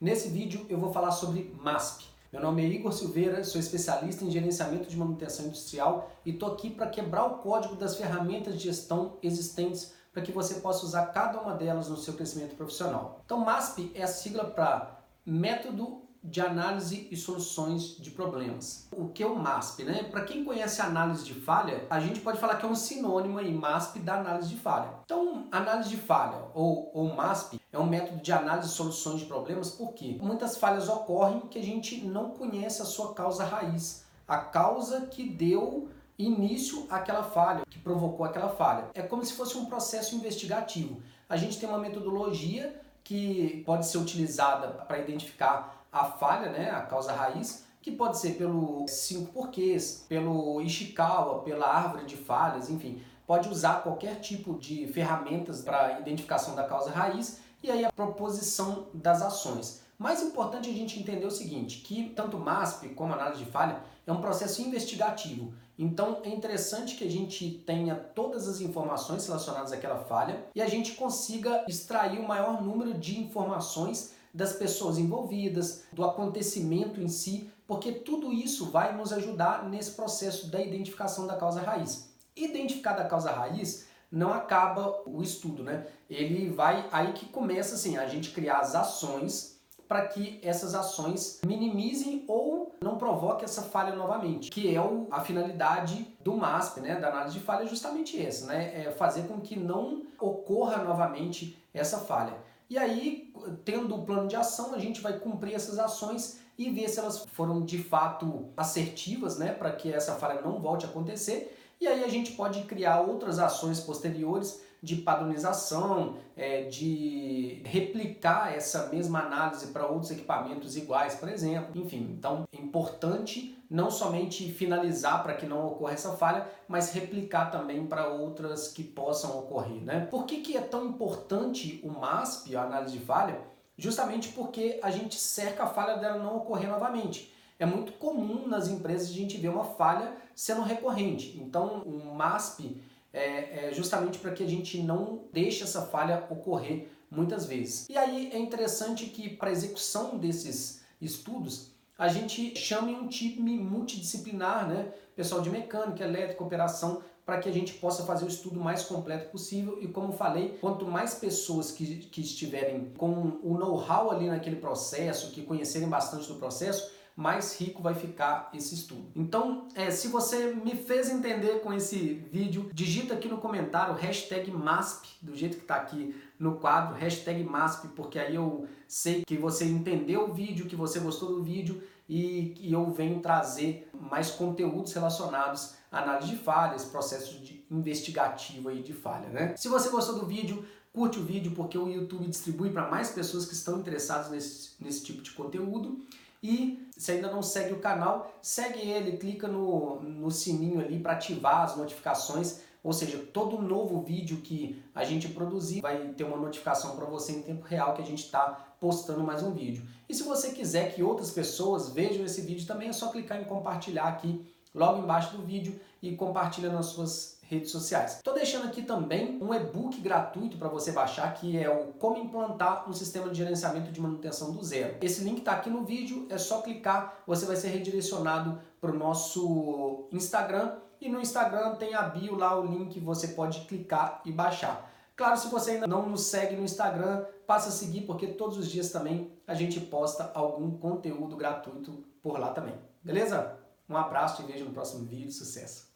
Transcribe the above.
Nesse vídeo eu vou falar sobre MASP. Meu nome é Igor Silveira, sou especialista em gerenciamento de manutenção industrial e estou aqui para quebrar o código das ferramentas de gestão existentes para que você possa usar cada uma delas no seu crescimento profissional. Então, MASP é a sigla para Método de análise e soluções de problemas. O que é o MASP, né? Para quem conhece análise de falha, a gente pode falar que é um sinônimo aí, MASP da análise de falha. Então, análise de falha ou, ou MASP é um método de análise e soluções de problemas porque muitas falhas ocorrem que a gente não conhece a sua causa raiz, a causa que deu início àquela falha, que provocou aquela falha. É como se fosse um processo investigativo. A gente tem uma metodologia que pode ser utilizada para identificar a falha, né, a causa raiz, que pode ser pelo cinco porquês, pelo Ishikawa, pela árvore de falhas, enfim, pode usar qualquer tipo de ferramentas para identificação da causa raiz e aí a proposição das ações. Mais importante a gente entender o seguinte, que tanto MASP como análise de falha é um processo investigativo. Então é interessante que a gente tenha todas as informações relacionadas àquela falha e a gente consiga extrair o maior número de informações das pessoas envolvidas, do acontecimento em si, porque tudo isso vai nos ajudar nesse processo da identificação da causa raiz. Identificar a causa raiz não acaba o estudo, né? Ele vai aí que começa assim, a gente criar as ações para que essas ações minimizem ou não provoquem essa falha novamente, que é o, a finalidade do MASP, né, da análise de falha, é justamente essa, né, é fazer com que não ocorra novamente essa falha. E aí, tendo o plano de ação, a gente vai cumprir essas ações e ver se elas foram de fato assertivas, né, para que essa falha não volte a acontecer. E aí a gente pode criar outras ações posteriores de padronização, é, de replicar essa mesma análise para outros equipamentos iguais, por exemplo. Enfim, então é importante não somente finalizar para que não ocorra essa falha, mas replicar também para outras que possam ocorrer. Né? Por que, que é tão importante o MASP, a análise de falha? Justamente porque a gente cerca a falha dela não ocorrer novamente. É muito comum nas empresas a gente ver uma falha sendo recorrente. Então, o MASP é, é justamente para que a gente não deixe essa falha ocorrer muitas vezes. E aí é interessante que para execução desses estudos a gente chame um time multidisciplinar, né? Pessoal de mecânica, elétrica, operação, para que a gente possa fazer o estudo mais completo possível. E como falei, quanto mais pessoas que, que estiverem com o know-how ali naquele processo, que conhecerem bastante do processo, mais rico vai ficar esse estudo. Então, é, se você me fez entender com esse vídeo, digita aqui no comentário hashtag MASP, do jeito que está aqui no quadro, hashtag MASP, porque aí eu sei que você entendeu o vídeo, que você gostou do vídeo e, e eu venho trazer mais conteúdos relacionados à análise de falhas, processo de investigativo aí de falha, né? Se você gostou do vídeo, curte o vídeo porque o YouTube distribui para mais pessoas que estão interessadas nesse, nesse tipo de conteúdo. E se ainda não segue o canal, segue ele, clica no, no sininho ali para ativar as notificações. Ou seja, todo novo vídeo que a gente produzir vai ter uma notificação para você em tempo real que a gente está postando mais um vídeo. E se você quiser que outras pessoas vejam esse vídeo também, é só clicar em compartilhar aqui logo embaixo do vídeo e compartilha nas suas redes sociais. Estou deixando aqui também um e-book gratuito para você baixar que é o Como Implantar um Sistema de Gerenciamento de Manutenção do Zero. Esse link está aqui no vídeo, é só clicar, você vai ser redirecionado para o nosso Instagram e no Instagram tem a bio lá, o link, você pode clicar e baixar. Claro, se você ainda não nos segue no Instagram, passa a seguir porque todos os dias também a gente posta algum conteúdo gratuito por lá também. Beleza? Um abraço e vejo no próximo vídeo. Sucesso!